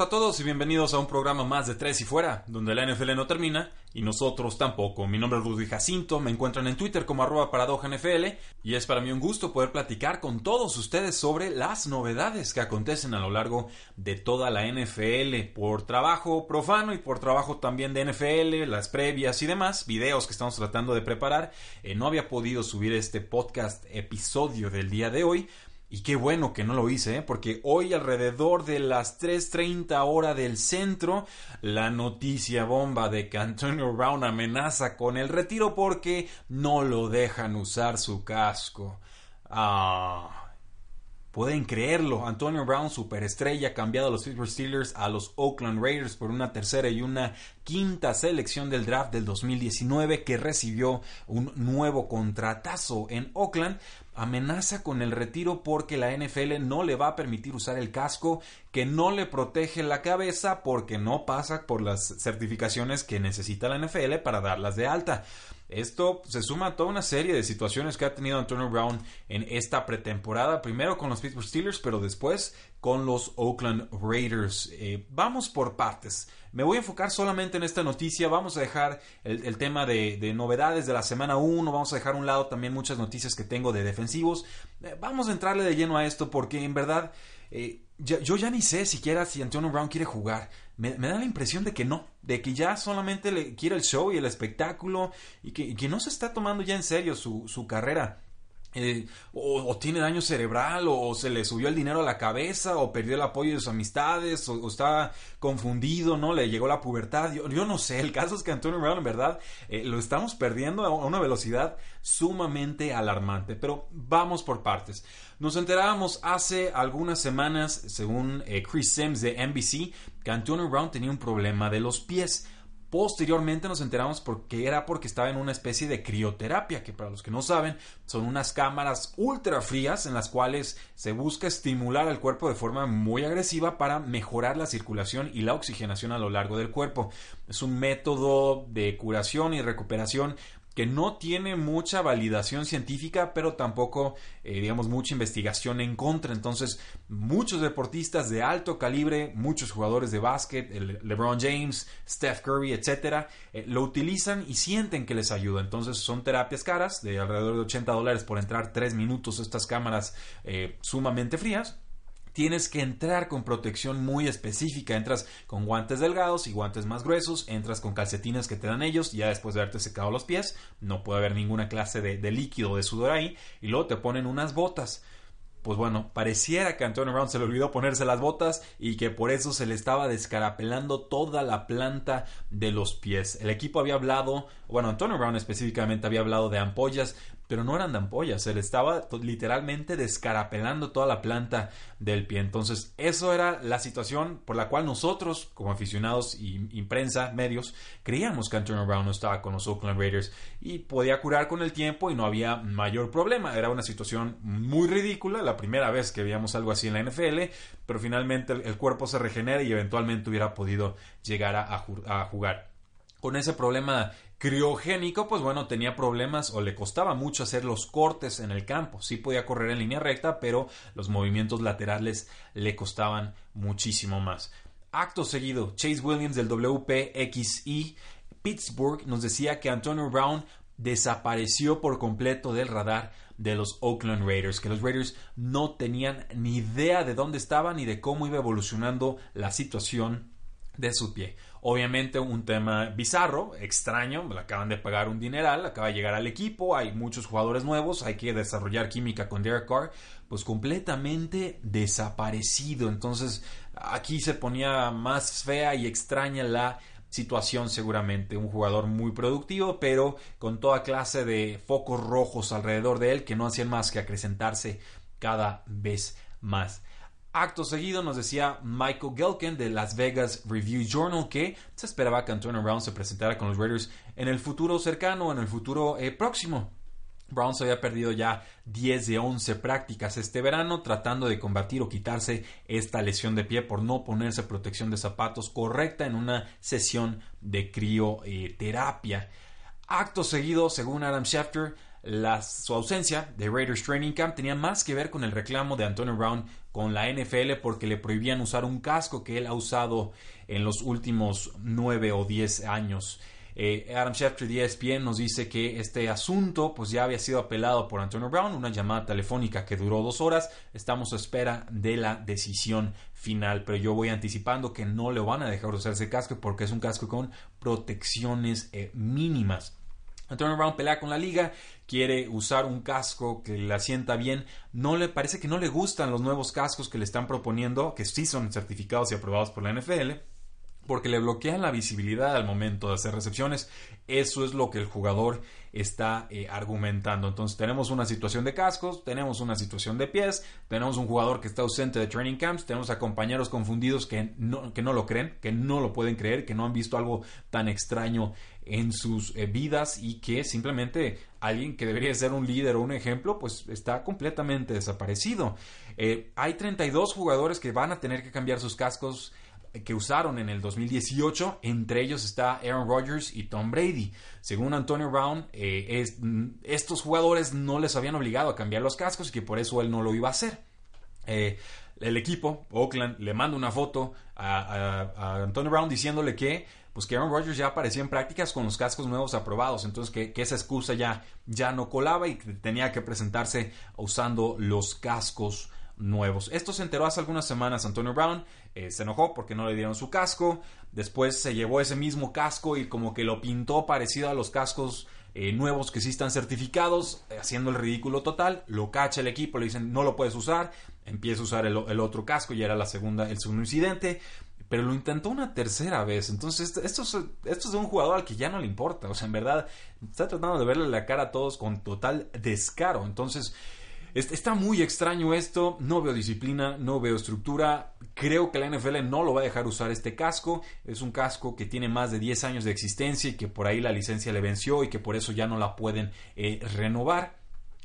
A todos y bienvenidos a un programa más de Tres y Fuera, donde la NFL no termina y nosotros tampoco. Mi nombre es Rudy Jacinto, me encuentran en Twitter como arroba NFL y es para mí un gusto poder platicar con todos ustedes sobre las novedades que acontecen a lo largo de toda la NFL, por trabajo profano y por trabajo también de NFL, las previas y demás, videos que estamos tratando de preparar. Eh, no había podido subir este podcast episodio del día de hoy, y qué bueno que no lo hice, ¿eh? porque hoy alrededor de las 3.30 hora del centro, la noticia bomba de que Antonio Brown amenaza con el retiro porque no lo dejan usar su casco. Ah. Pueden creerlo, Antonio Brown, superestrella, cambiado a los Pittsburgh Steelers a los Oakland Raiders por una tercera y una quinta selección del draft del 2019 que recibió un nuevo contratazo en Oakland, amenaza con el retiro porque la NFL no le va a permitir usar el casco que no le protege la cabeza porque no pasa por las certificaciones que necesita la NFL para darlas de alta. Esto se suma a toda una serie de situaciones que ha tenido Antonio Brown en esta pretemporada, primero con los Pittsburgh Steelers, pero después con los Oakland Raiders. Eh, vamos por partes. Me voy a enfocar solamente en esta noticia. Vamos a dejar el, tema de, novedades de la semana 1. Vamos a dejar a un lado también muchas noticias que tengo de defensivos. Eh, vamos a entrarle de lleno a esto porque en verdad eh, yo ya ni sé siquiera si Antonio Brown quiere jugar. Me, da la impresión de que no, de que ya solamente le quiere el show y el espectáculo y que, no se está tomando ya en serio su, su carrera. Eh, o, tiene daño cerebral, o, se le subió el dinero a la cabeza, o perdió el apoyo de sus amistades, o, está confundido, ¿no? Le llegó la pubertad. Yo, no sé, el caso es que Antonio Brown, en verdad, eh, lo estamos perdiendo a una velocidad sumamente alarmante. Pero vamos por partes. Nos enterábamos hace algunas semanas, según eh, Chris Sims de NBC, que Antonio Brown tenía un problema de los pies. Posteriormente nos enteramos porque era porque estaba en una especie de crioterapia, que para los que no saben, son unas cámaras ultra frías en las cuales se busca estimular al cuerpo de forma muy agresiva para mejorar la circulación y la oxigenación a lo largo del cuerpo. Es un método de curación y recuperación que no tiene mucha validación científica, pero tampoco, eh, digamos, mucha investigación en contra. Entonces, muchos deportistas de alto calibre, muchos jugadores de básquet, LeBron James, Steph Curry, etcétera, eh, lo utilizan y sienten que les ayuda. Entonces, son terapias caras, de alrededor de 80 dólares por entrar 3 minutos estas cámaras eh, sumamente frías tienes que entrar con protección muy específica. Entras con guantes delgados y guantes más gruesos, entras con calcetines que te dan ellos, ya después de haberte secado los pies, no puede haber ninguna clase de, de líquido de sudor ahí, y luego te ponen unas botas pues bueno, pareciera que Antonio Brown se le olvidó ponerse las botas y que por eso se le estaba descarapelando toda la planta de los pies. El equipo había hablado, bueno, Antonio Brown específicamente había hablado de ampollas, pero no eran de ampollas, se le estaba literalmente descarapelando toda la planta del pie. Entonces, eso era la situación por la cual nosotros, como aficionados y, prensa, medios, creíamos que Antonio Brown no estaba con los Oakland Raiders y podía curar con el tiempo y no había mayor problema. Era una situación muy ridícula, la primera vez que veíamos algo así en la NFL, pero finalmente el, cuerpo se regenera y eventualmente hubiera podido llegar a jugar con ese problema criogénico, pues bueno, tenía problemas o le costaba mucho hacer los cortes en el campo. Sí podía correr en línea recta, pero los movimientos laterales le costaban muchísimo más. Acto seguido, Chase Williams del WPXI Pittsburgh nos decía que Antonio Brown desapareció por completo del radar de los Oakland Raiders, que los Raiders no tenían ni idea de dónde estaban ni de cómo iba evolucionando la situación de su pie. Obviamente un tema bizarro, extraño, le acaban de pagar un dineral, acaba de llegar al equipo, hay muchos jugadores nuevos, hay que desarrollar química con Derek Carr, pues completamente desaparecido. Entonces aquí se ponía más fea y extraña la situación seguramente. Un jugador muy productivo, pero con toda clase de focos rojos alrededor de él que no hacían más que acrecentarse cada vez más. Acto seguido nos decía Michael Gelken de Las Vegas Review Journal que se esperaba que Antonio Brown se presentara con los Raiders en el futuro cercano, en el futuro eh, próximo. Brown se había perdido ya 10 de 11 prácticas este verano tratando de combatir o quitarse esta lesión de pie por no ponerse protección de zapatos correcta en una sesión de crioterapia. Acto seguido, según Adam Schefter, su ausencia de Raiders Training Camp tenía más que ver con el reclamo de Antonio Brown con la NFL porque le prohibían usar un casco que él ha usado en los últimos 9 o 10 años. Eh, Adam Schefter de ESPN nos dice que este asunto pues ya había sido apelado por Antonio Brown, una llamada telefónica que duró dos horas. Estamos a espera de la decisión final, pero yo voy anticipando que no le van a dejar usar ese casco porque es un casco con protecciones eh, mínimas. Antonio Brown pelea con la liga, quiere usar un casco que le asienta bien. No le parece que no le gustan los nuevos cascos que le están proponiendo, que sí son certificados y aprobados por la NFL porque le bloquean la visibilidad al momento de hacer recepciones. Eso es lo que el jugador está eh, argumentando. Entonces tenemos una situación de cascos, tenemos una situación de pies, tenemos un jugador que está ausente de training camps, tenemos a compañeros confundidos que no, que no lo creen, que no lo pueden creer, que no han visto algo tan extraño en sus eh, vidas y que simplemente alguien que debería ser un líder o un ejemplo, pues está completamente desaparecido. Eh, hay 32 jugadores que van a tener que cambiar sus cascos que usaron en el 2018, entre ellos está Aaron Rodgers y Tom Brady. Según Antonio Brown, eh, estos jugadores no les habían obligado a cambiar los cascos y que por eso él no lo iba a hacer. Eh, el equipo, Oakland, le manda una foto a, Antonio Brown diciéndole que, pues que Aaron Rodgers ya aparecía en prácticas con los cascos nuevos aprobados, entonces que, que esa excusa ya, ya no colaba y que tenía que presentarse usando los cascos nuevos. Esto se enteró hace algunas semanas Antonio Brown, eh, se enojó porque no le dieron su casco, después se llevó ese mismo casco y como que lo pintó parecido a los cascos eh, nuevos que sí están certificados, eh, haciendo el ridículo total, lo cacha el equipo, le dicen no lo puedes usar, empieza a usar el, otro casco, y era la segunda, el segundo incidente, pero lo intentó una tercera vez. Entonces, esto, esto, es, de un jugador al que ya no le importa. O sea, en verdad, está tratando de verle la cara a todos con total descaro. Entonces, Está muy extraño esto, no veo disciplina, no veo estructura. Creo que la NFL no lo va a dejar usar este casco. Es un casco que tiene más de 10 años de existencia y que por ahí la licencia le venció y que por eso ya no la pueden eh, renovar.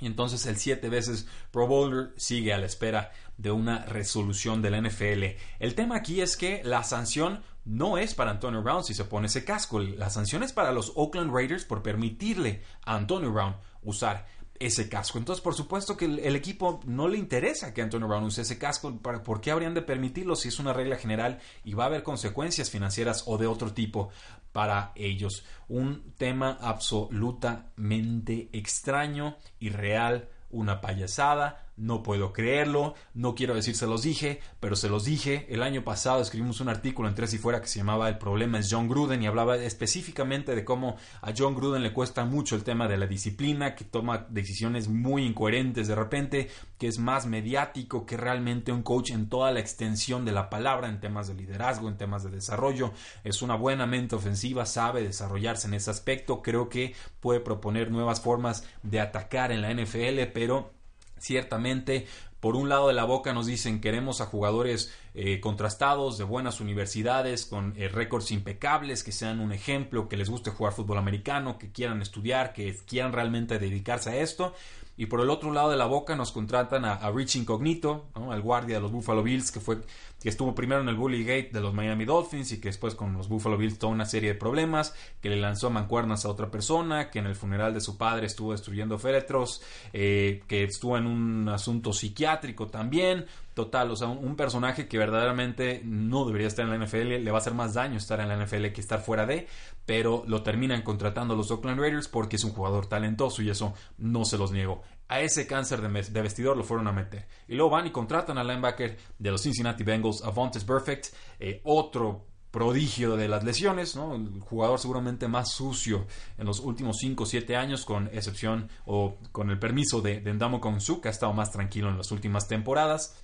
Y entonces el siete veces Pro Bowler sigue a la espera de una resolución de la NFL. El tema aquí es que la sanción no es para Antonio Brown si se pone ese casco. La sanción es para los Oakland Raiders por permitirle a Antonio Brown usar ese casco. Entonces, por supuesto que el, equipo no le interesa que Antonio Brown use ese casco. ¿Por qué habrían de permitirlo si es una regla general y va a haber consecuencias financieras o de otro tipo para ellos? Un tema absolutamente extraño, y real, una payasada no puedo creerlo, no quiero decir se los dije, pero se los dije. El año pasado escribimos un artículo en Tres y Fuera que se llamaba El problema es John Gruden y hablaba específicamente de cómo a John Gruden le cuesta mucho el tema de la disciplina, que toma decisiones muy incoherentes de repente, que es más mediático que realmente un coach en toda la extensión de la palabra, en temas de liderazgo, en temas de desarrollo. Es una buena mente ofensiva, sabe desarrollarse en ese aspecto, creo que puede proponer nuevas formas de atacar en la NFL, pero Ciertamente, por un lado de la boca nos dicen queremos a jugadores eh, contrastados de buenas universidades con eh, récords impecables que sean un ejemplo que les guste jugar fútbol americano que quieran estudiar que quieran realmente dedicarse a esto y por el otro lado de la boca nos contratan a, Rich Incognito, al guardia de los Buffalo Bills, que fue que estuvo primero en el Bully Gate de los Miami Dolphins y que después con los Buffalo Bills tuvo una serie de problemas, que le lanzó mancuernas a otra persona, que en el funeral de su padre estuvo destruyendo féretros, eh, que estuvo en un asunto psiquiátrico también. Total, o sea, un, personaje que verdaderamente no debería estar en la NFL, le va a hacer más daño estar en la NFL que estar fuera de, pero lo terminan contratando los Oakland Raiders porque es un jugador talentoso y eso no se los niego. A ese cáncer de, vestidor lo fueron a meter. Y luego van y contratan al linebacker de los Cincinnati Bengals, Avontes Perfect, eh, otro prodigio de las lesiones, ¿no? el jugador seguramente más sucio en los últimos 5 o 7 años, con excepción o con el permiso de, de Ndamo Konsu, que ha estado más tranquilo en las últimas temporadas.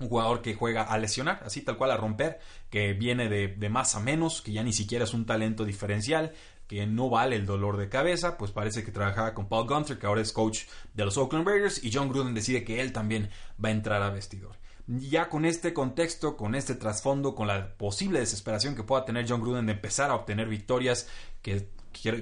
un jugador que juega a lesionar, así tal cual a romper, que viene de, más a menos, que ya ni siquiera es un talento diferencial, que no vale el dolor de cabeza, pues parece que trabajaba con Paul Gunter, que ahora es coach de los Oakland Raiders, y John Gruden decide que él también va a entrar a vestidor. Ya con este contexto, con este trasfondo, con la posible desesperación que pueda tener John Gruden de empezar a obtener victorias que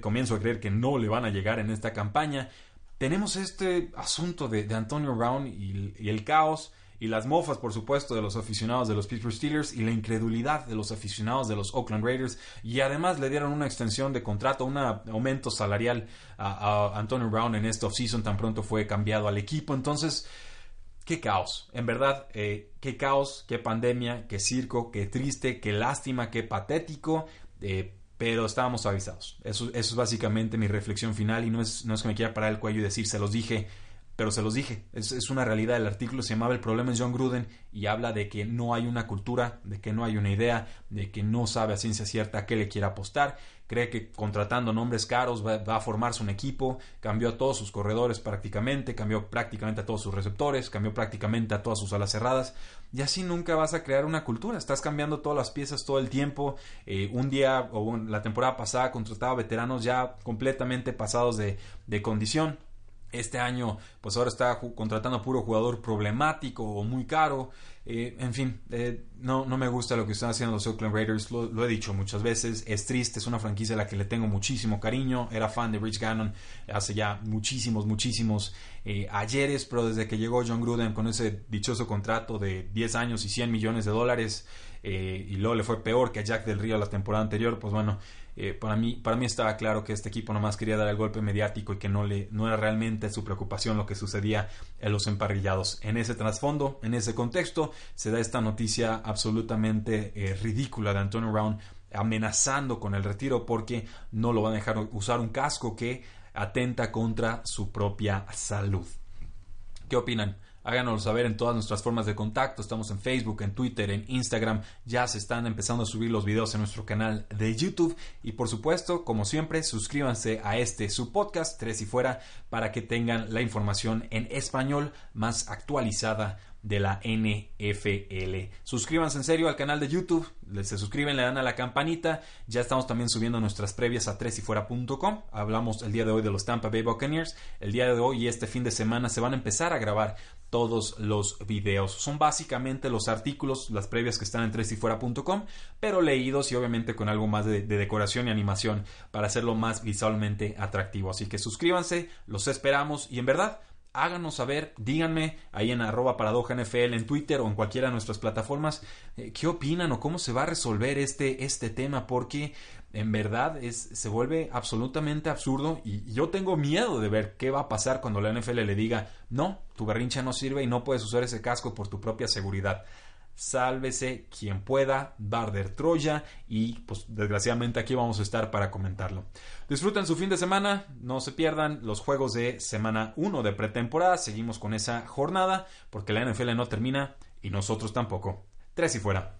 comienzo a creer que no le van a llegar en esta campaña, tenemos este asunto de, Antonio Brown y el caos y las mofas, por supuesto, de los aficionados de los Pittsburgh Steelers y la incredulidad de los aficionados de los Oakland Raiders. Y además le dieron una extensión de contrato, un aumento salarial a, Antonio Brown en esta offseason, tan pronto fue cambiado al equipo. Entonces, qué caos, en verdad, eh, qué caos, qué pandemia, qué circo, qué triste, qué lástima, qué patético. Eh, pero estábamos avisados. Eso, eso, es básicamente mi reflexión final y no es, no es que me quiera parar el cuello y decir, se los dije pero se los dije, es, una realidad. El artículo se llamaba El problema es John Gruden y habla de que no hay una cultura, de que no hay una idea, de que no sabe a ciencia cierta a qué le quiere apostar. Cree que contratando nombres caros va, a formarse un equipo. Cambió a todos sus corredores prácticamente, cambió prácticamente a todos sus receptores, cambió prácticamente a todas sus alas cerradas. Y así nunca vas a crear una cultura. Estás cambiando todas las piezas todo el tiempo. Eh, un día o la temporada pasada contrataba veteranos ya completamente pasados de, de condición este año, pues ahora está contratando a puro jugador problemático o muy caro. Eh, en fin, eh, no, no me gusta lo que están haciendo los Oakland Raiders. Lo, he dicho muchas veces. Es triste, es una franquicia a la que le tengo muchísimo cariño. Era fan de Rich Gannon hace ya muchísimos, muchísimos eh, ayeres. Pero desde que llegó John Gruden con ese dichoso contrato de 10 años y 100 millones de dólares, y luego le fue peor que a Jack del Río la temporada anterior, pues bueno, eh, para, mí, para mí estaba claro que este equipo nomás quería dar el golpe mediático y que no, le, no era realmente su preocupación lo que sucedía en los emparrillados. En ese trasfondo, en ese contexto, se da esta noticia absolutamente eh, ridícula de Antonio Brown amenazando con el retiro porque no lo van a dejar usar un casco que atenta contra su propia salud. ¿Qué opinan? Háganoslo saber en todas nuestras formas de contacto. Estamos en Facebook, en Twitter, en Instagram. Ya se están empezando a subir los videos en nuestro canal de YouTube. Y por supuesto, como siempre, suscríbanse a este su podcast, Tres y Fuera, para que tengan la información en español más actualizada de la NFL. Suscríbanse en serio al canal de YouTube, se suscriben, le dan a la campanita. Ya estamos también subiendo nuestras previas a tresyfuera.com. Hablamos el día de hoy de los Tampa Bay Buccaneers. El día de hoy y este fin de semana se van a empezar a grabar todos los videos. Son básicamente los artículos, las previas que están en tresyfuera.com, pero leídos y obviamente con algo más de, decoración y animación para hacerlo más visualmente atractivo. Así que suscríbanse, los esperamos y en verdad háganos saber, díganme ahí en arroba paradoja en Twitter o en cualquiera de nuestras plataformas eh, qué opinan o cómo se va a resolver este, este tema porque en verdad es, se vuelve absolutamente absurdo y yo tengo miedo de ver qué va a pasar cuando la NFL le diga no, tu berrincha no sirve y no puedes usar ese casco por tu propia seguridad sálvese quien pueda, Barder Troya y pues desgraciadamente aquí vamos a estar para comentarlo. Disfruten su fin de semana, no se pierdan los juegos de semana 1 de pretemporada, seguimos con esa jornada porque la NFL no termina y nosotros tampoco. Tres y fuera.